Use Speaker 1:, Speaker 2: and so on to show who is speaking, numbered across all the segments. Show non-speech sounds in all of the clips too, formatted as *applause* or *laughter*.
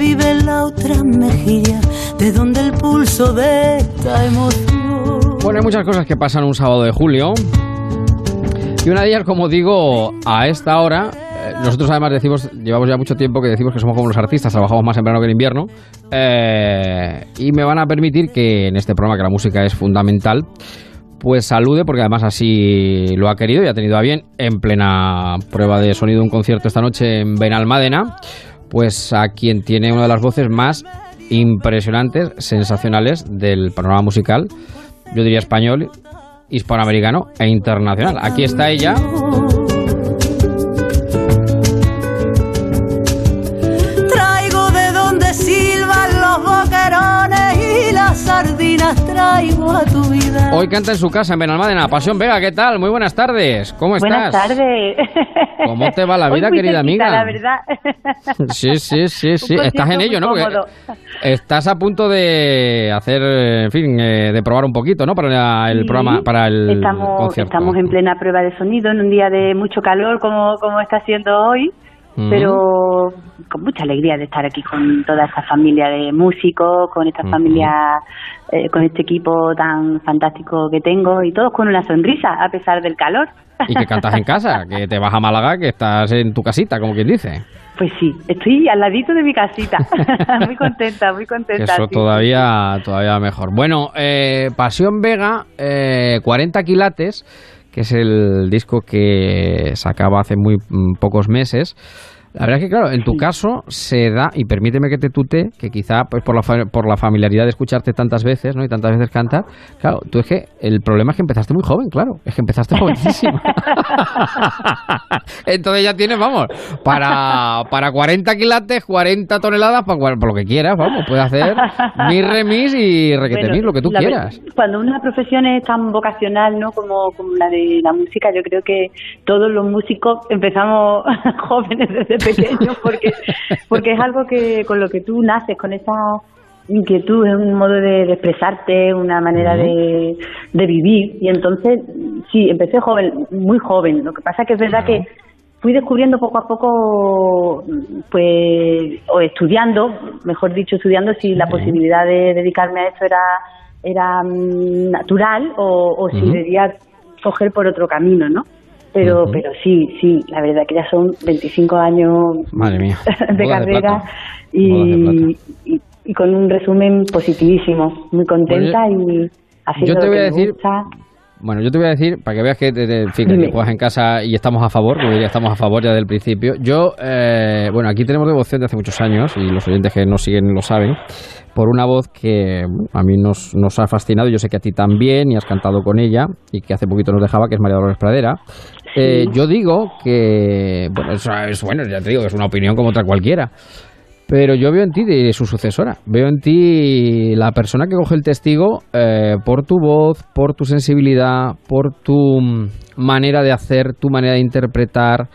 Speaker 1: vive la otra mejilla, de donde el pulso de esta emoción.
Speaker 2: Bueno, hay muchas cosas que pasan un sábado de julio. Y una de ellas, como digo, a esta hora, eh, nosotros además decimos, llevamos ya mucho tiempo que decimos que somos como los artistas, trabajamos más en verano que en invierno, eh, y me van a permitir que en este programa, que la música es fundamental, pues salude, porque además así lo ha querido y ha tenido a bien, en plena prueba de sonido un concierto esta noche en Benalmádena, pues a quien tiene una de las voces más impresionantes, sensacionales del panorama musical, yo diría español, hispanoamericano e internacional. Aquí está ella.
Speaker 1: Traigo de donde silban los boquerones y las sardinas traigo a tu vida.
Speaker 2: Hoy canta en su casa en Benalmádena. Pasión Vega, ¿qué tal? Muy buenas tardes. ¿Cómo estás?
Speaker 3: Buenas tardes.
Speaker 2: ¿Cómo te va la *laughs* vida, querida amiga?
Speaker 3: La verdad. *laughs*
Speaker 2: Sí, sí, sí, sí. Estás en ello, ¿no? Porque estás a punto de hacer, en fin, eh, de probar un poquito, ¿no? Para el
Speaker 3: Sí,
Speaker 2: programa, para el
Speaker 3: estamos,
Speaker 2: concierto.
Speaker 3: estamos en plena prueba de sonido en un día de mucho calor como, como está siendo hoy, Pero con mucha alegría de estar aquí con toda esta familia de músicos, con esta familia, eh, con este equipo tan fantástico que tengo y todos con una sonrisa a pesar del calor.
Speaker 2: Y que cantas en casa, que te vas a Málaga, que estás en tu casita, como quien dice.
Speaker 3: Pues sí, estoy al ladito de mi casita, *laughs* muy contenta, muy contenta.
Speaker 2: eso
Speaker 3: sí.
Speaker 2: todavía, todavía mejor. Bueno, eh, Pasión Vega, eh, 40 quilates, que es el disco que sacaba hace muy mm, pocos meses. La verdad es que, claro, en tu caso se da, y permíteme que te tute, que quizá pues por la, por la familiaridad de escucharte tantas veces, ¿no? Y tantas veces cantar, claro, tú es que el problema es que empezaste muy joven, claro, es que empezaste jovencísima. *laughs* Entonces ya tienes, vamos, para, para 40 quilates, 40 toneladas, para, por lo que quieras, vamos, puedes hacer mi remis y requete
Speaker 3: Bueno,
Speaker 2: lo que tú quieras.
Speaker 3: Cuando una profesión es tan vocacional, ¿no? Como, como la de la música, yo creo que todos los músicos empezamos *laughs* jóvenes desde *laughs* pequeños porque porque es algo que con lo que tú naces, con esa inquietud, es un modo de, de expresarte, una manera de, de vivir. Y entonces, sí, empecé joven, muy joven. Lo que pasa que es verdad que fui descubriendo poco a poco, pues, o estudiando, mejor dicho, estudiando si la posibilidad de dedicarme a esto era, era mm, natural o, o si debía coger por otro camino, ¿no? Pero, pero sí, sí, la verdad que ya son 25 años
Speaker 2: Madre mía. *laughs*
Speaker 3: de carrera y, con un resumen positivísimo, muy contenta y haciendo
Speaker 2: yo te
Speaker 3: lo que
Speaker 2: a
Speaker 3: me gusta.
Speaker 2: Bueno, yo te voy a decir, para que veas que, te- te- en fin, que
Speaker 3: Dime.
Speaker 2: juegas en casa y estamos a favor, como diría, estamos a favor ya desde el principio. Yo, eh, bueno, aquí tenemos devoción de hace muchos años y los oyentes que nos siguen lo saben, por una voz que a mí nos, nos ha fascinado, yo sé que a ti también y has cantado con ella y que hace poquito nos dejaba, que es María Dolores Pradera. Eh, yo digo que, bueno, eso es bueno, ya te digo, es una opinión como otra cualquiera. Pero yo veo en ti de su sucesora. Veo en ti la persona que coge el testigo eh, por tu voz, por tu sensibilidad, por tu mm, manera de hacer, tu manera de interpretar,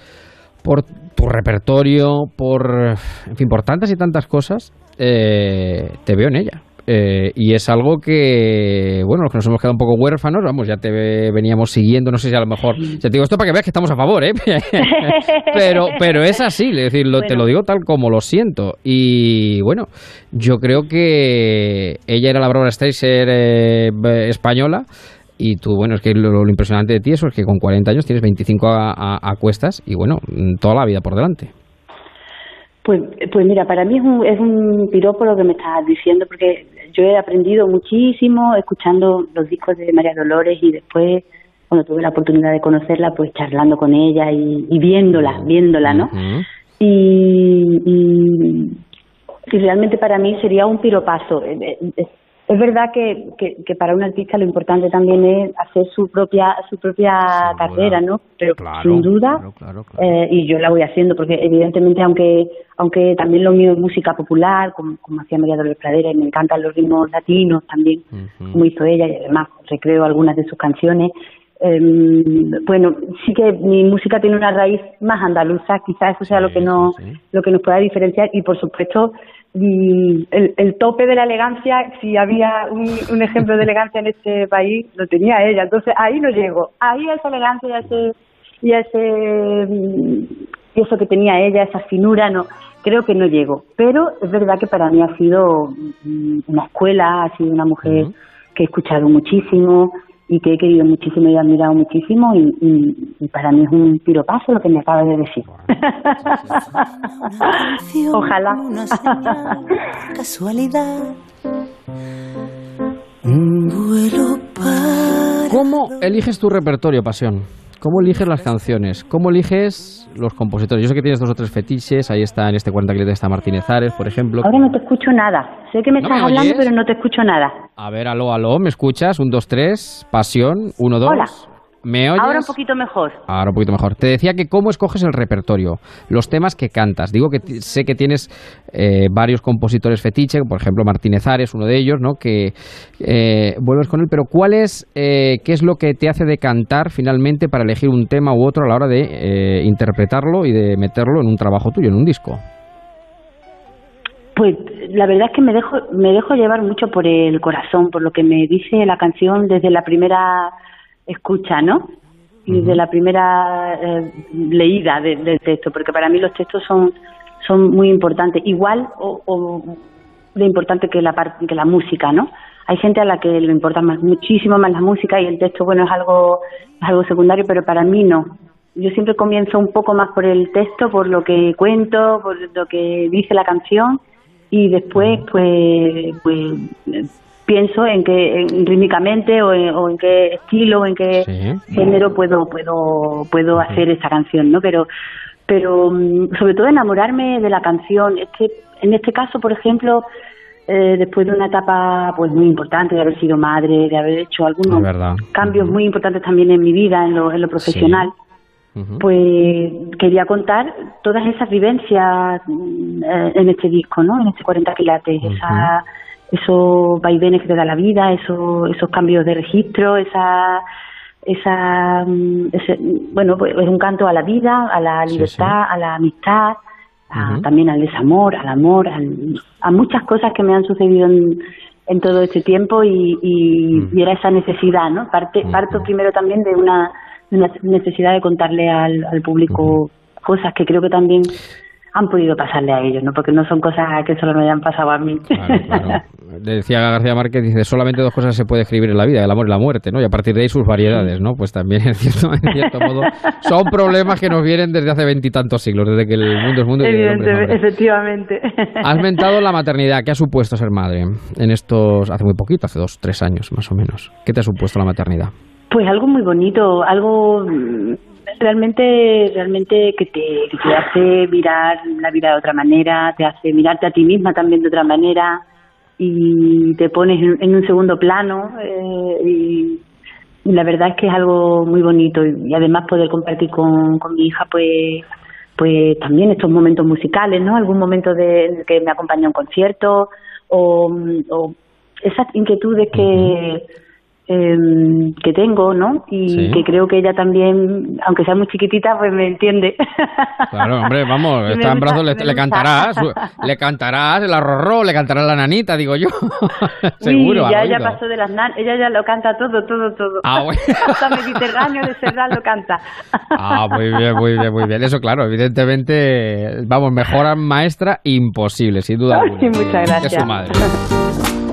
Speaker 2: por tu repertorio, por, en fin, por tantas y tantas cosas. eh, te veo en ella. Eh, y es algo que, bueno, los que nos hemos quedado un poco huérfanos, vamos, ya te ve- veníamos siguiendo, no sé si a lo mejor, ya te digo esto para que veas que estamos a favor, ¿eh? *laughs* pero, pero es así, es decir, lo- te lo digo tal como lo siento. Y bueno, yo creo que ella era la Barbara Streisand eh, española. Y tú, bueno, es que lo, lo impresionante de ti eso es que con 40 años tienes 25 a, a- a cuestas y bueno, toda la vida por delante.
Speaker 3: Pues, pues mira, para mí es un, es un piropo lo que me estás diciendo, porque yo he aprendido muchísimo escuchando los discos de María Dolores y después, cuando tuve la oportunidad de conocerla, pues charlando con ella y, y viéndola, viéndola, ¿no? Y, y, y realmente para mí sería un piropazo. Es, verdad que, que, que para un artista lo importante también es hacer su propia su propia
Speaker 2: Sin duda.
Speaker 3: carrera, ¿no? Pero
Speaker 2: Claro,
Speaker 3: sin duda,
Speaker 2: claro,
Speaker 3: eh, y yo la voy haciendo porque evidentemente aunque aunque también lo mío es música popular, como, como hacía María Dolores Pradera, y me encantan los ritmos latinos también, como hizo ella, y además recreo algunas de sus canciones. Eh, bueno, sí que mi música tiene una raíz más andaluza, quizás eso sea
Speaker 2: Sí,
Speaker 3: lo que no
Speaker 2: sí,
Speaker 3: lo que nos pueda diferenciar y por supuesto el, el tope de la elegancia, si había un, un ejemplo de elegancia en este país, lo tenía ella. Entonces ahí no llego, ahí a esa elegancia y a ese, y ese y eso que tenía ella, esa finura, no, creo que no llego. Pero es verdad que para mí ha sido una escuela, ha sido una mujer que he escuchado muchísimo y que he querido muchísimo y he admirado muchísimo y, para mí es un piropaso lo que me acaba de decir. *laughs* Ojalá.
Speaker 1: casualidad.
Speaker 2: ¿Cómo eliges tu repertorio, Pasión? ¿Cómo eliges las canciones? ¿Cómo eliges los compositores? Yo sé que tienes dos o tres fetiches, ahí está en este 40 de está Martínez Ares, por ejemplo.
Speaker 3: Ahora no te escucho nada. Sé que me estás hablando, pero no te escucho nada.
Speaker 2: A ver, aló, aló, ¿me escuchas? Un, dos, tres, pasión, uno, dos.
Speaker 3: Hola.
Speaker 2: ¿Me oyes?
Speaker 3: Ahora un poquito mejor.
Speaker 2: Ahora un poquito mejor. Te decía que cómo escoges el repertorio, los temas que cantas. Digo que sé que tienes eh, varios compositores fetiche, por ejemplo Martínez Ares, uno de ellos, ¿no? Que eh, vuelves con él, pero ¿cuál es, eh, qué es lo que te hace de cantar finalmente para elegir un tema u otro a la hora de interpretarlo y de meterlo en un trabajo tuyo, en un disco?
Speaker 3: Pues la verdad es que me dejo, me dejo llevar mucho por el corazón, por lo que me dice la canción desde la primera escucha, ¿no? Y de la primera eh, leída del texto, porque para mí los textos son, son muy importantes, igual o, o de importante que la, que la música, ¿no? Hay gente a la que le importa más, muchísimo más la música y el texto, bueno, es algo, es algo secundario, pero para mí no. Yo siempre comienzo un poco más por el texto, por lo que cuento, por lo que dice la canción y después, pues, pues pienso en que rítmicamente o en, qué estilo o en qué género puedo puedo puedo hacer esa canción no pero pero mm, sobre todo enamorarme de la canción. Este en este caso por ejemplo eh, después de una etapa pues muy importante de haber sido madre de haber hecho algunos cambios muy importantes también en mi vida en lo, en lo profesional pues quería contar todas esas vivencias mm, eh, en este disco no en este 40 quilates esa esos vaivenes que te da la vida, esos, esos cambios de registro, esa, esa mm, ese, bueno, pues es un canto a la vida, a la libertad, a la amistad, también al desamor, al amor, a muchas cosas que me han sucedido en, en todo este tiempo y, y, era esa necesidad, ¿no? Parte, Parto primero también de una, una necesidad de contarle al, al público cosas que creo que también han podido pasarle a ellos, ¿no? Porque no son cosas que solo me hayan pasado a mí.
Speaker 2: Decía García Márquez, dice, solamente dos cosas se puede escribir en la vida, el amor y la muerte, ¿no? Y a partir de ahí sus variedades, ¿no? Pues también, en cierto, en cierto modo, son problemas que nos vienen desde hace veintitantos siglos, desde que el mundo es mundo y el
Speaker 3: Efectivamente.
Speaker 2: Has mentado la maternidad. ¿Qué ha supuesto ser madre en estos, hace muy poquito, hace dos, tres años más o menos? ¿Qué te ha supuesto la maternidad?
Speaker 3: Pues algo muy bonito, algo realmente realmente que te, te hace mirar la vida de otra manera, te hace mirarte a ti misma también de otra manera y te pones en, un segundo plano eh, y, la verdad es que es algo muy bonito y, además poder compartir con, con mi hija pues pues también estos momentos musicales, ¿no? Algún momento de que me acompaña a un concierto o, o esas inquietudes que eh, que tengo, ¿no? Y que creo que ella también, aunque sea muy chiquitita, pues me entiende.
Speaker 2: Claro, hombre, *laughs* vamos, está en brazos, le, cantarás, *laughs* le cantarás el arrorró, le cantarás la nanita, digo yo. *laughs* Seguro.
Speaker 3: ya, ya pasó de las nan ella ya lo canta todo, todo, todo.
Speaker 2: Ah, bueno.
Speaker 3: Hasta Mediterráneo de Serrat lo canta.
Speaker 2: ah, muy bien, muy bien, muy bien. Eso, claro, evidentemente, vamos, mejora maestra imposible, sin duda.
Speaker 3: Ay, muchas gracias.
Speaker 2: Es su madre.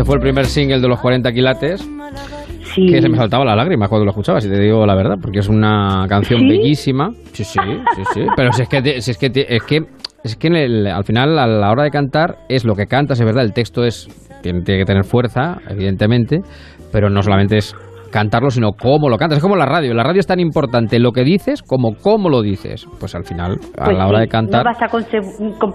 Speaker 2: Este fue el primer single de los 40 quilates. Que se me saltaba la lágrima cuando lo escuchaba, si te digo la verdad, porque es una canción bellísima. Sí, sí, sí, sí. *laughs* Pero si es que, si es que, es que, es que al final, a la hora de cantar, es lo que cantas, es verdad, el texto es tiene que tener fuerza, evidentemente, pero no solamente es cantarlo, sino cómo lo cantas. Es como la radio. La radio es tan importante lo que dices como cómo lo dices. Pues al final, a pues la hora de cantar.
Speaker 3: No basta con, con,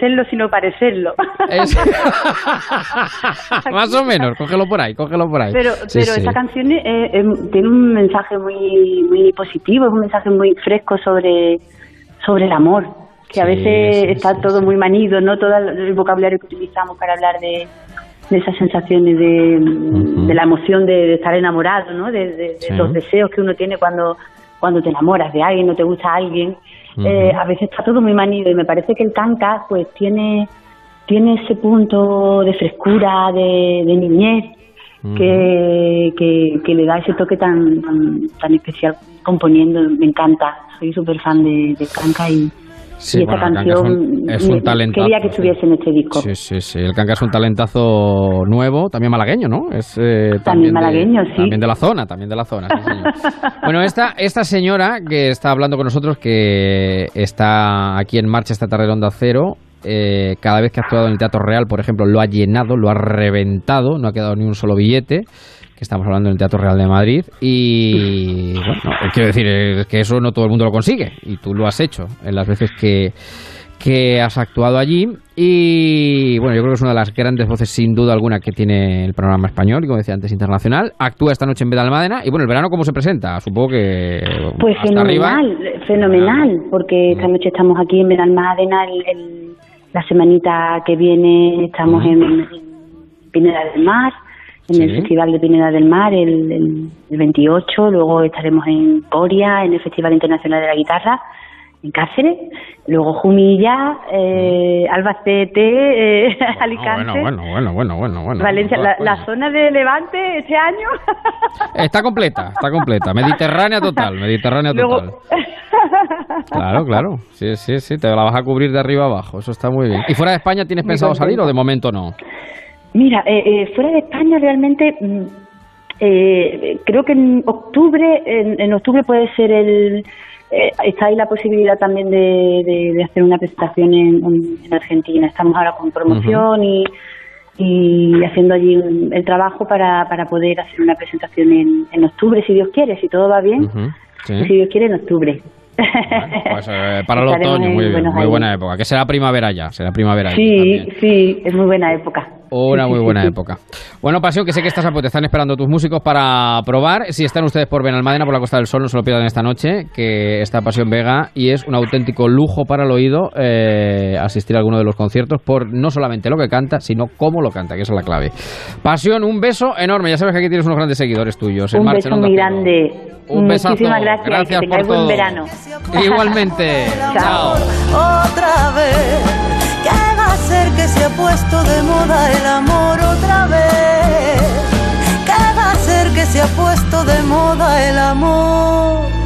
Speaker 3: serlo, sino parecerlo. *laughs*
Speaker 2: Más o menos, cógelo por ahí, cógelo por ahí.
Speaker 3: Pero, pero esa canción eh, eh, tiene un mensaje muy, muy positivo, es un mensaje muy fresco sobre, sobre el amor que a veces está todo muy manido, ¿no? Todo el vocabulario que utilizamos para hablar de, esas sensaciones de, la emoción de, estar enamorado, ¿no? De, los deseos que uno tiene cuando, cuando te enamoras de alguien o te gusta alguien. Eh, a veces está todo muy manido y me parece que el canca pues tiene, tiene ese punto de frescura, de, niñez, que, que, le da ese toque tan, tan, especial componiendo. Me encanta, soy súper fan de, de Canca y, y esta canción
Speaker 2: es un, talentazo.
Speaker 3: Quería que estuviese en este disco.
Speaker 2: Sí, sí, sí. El Canca es un talentazo nuevo, también malagueño, ¿no? Es,
Speaker 3: eh, también, malagueño, sí.
Speaker 2: También de la zona, también de la zona. *laughs* bueno, esta, esta señora que está hablando con nosotros, que está aquí en marcha esta tarde de Onda Cero, eh, cada vez que ha actuado en el Teatro Real, por ejemplo, lo ha llenado, lo ha reventado, no ha quedado ni un solo billete que estamos hablando en el Teatro Real de Madrid. Y bueno, quiero decir es que eso no todo el mundo lo consigue. Y tú lo has hecho en las veces que, que has actuado allí. Y bueno, yo creo que es una de las grandes voces, sin duda alguna, que tiene el programa español, y como decía antes, internacional. Actúa esta noche en Bedalmádena. Y bueno, el verano, ¿cómo se presenta? Supongo que.
Speaker 3: Pues fenomenal, fenomenal, porque esta noche estamos aquí en Bedalmádena. El, la semanita que viene estamos en, en Pineda del Mar en el Festival de Pineda del Mar el, el, 28, luego estaremos en Coria, en el Festival Internacional de la Guitarra, en Cáceres, luego Jumilla, eh, Albacete, eh, Alicante.
Speaker 2: Bueno, bueno, bueno, bueno, bueno.
Speaker 3: Valencia, la, zona de Levante este año.
Speaker 2: Está completa, está completa. Mediterránea total, *laughs* Mediterránea total. Claro, claro. Sí, sí, sí, te la vas a cubrir de arriba abajo. Eso está muy bien. ¿Y fuera de España tienes pensado salir o de momento no?
Speaker 3: Mira, eh, eh, fuera de España realmente mm, eh, creo que en octubre, en, octubre puede ser el... está ahí la posibilidad también de, hacer una presentación en, Argentina. Estamos ahora con promoción y, y haciendo allí el trabajo para, para poder hacer una presentación en, en octubre, si Dios quiere, si todo va bien. Si Dios quiere, en octubre.
Speaker 2: pues eh, *laughs* para el otoño, muy, muy buena época. Que será primavera ya, será primavera.
Speaker 3: Sí, sí, es muy buena época.
Speaker 2: Una muy buena época. Bueno, Pasión, que sé que estás a te están esperando tus músicos para probar. Si están ustedes por Benalmádena, por la Costa del Sol, no se lo pierdan esta noche, que está Pasión Vega y es un auténtico lujo para el oído eh, asistir a alguno de los conciertos por no solamente lo que canta, sino cómo lo canta, que esa es la clave. Pasión, un beso enorme. Ya sabes que aquí tienes unos grandes seguidores tuyos.
Speaker 3: un beso muy grande. Un Muchísimas gracias.
Speaker 2: Gracias
Speaker 3: que por buen verano.
Speaker 2: Igualmente. *laughs* Chao.
Speaker 1: Otra vez. Que se ha puesto de moda el amor otra vez? ¿Qué va a ser que se ha puesto de moda el amor?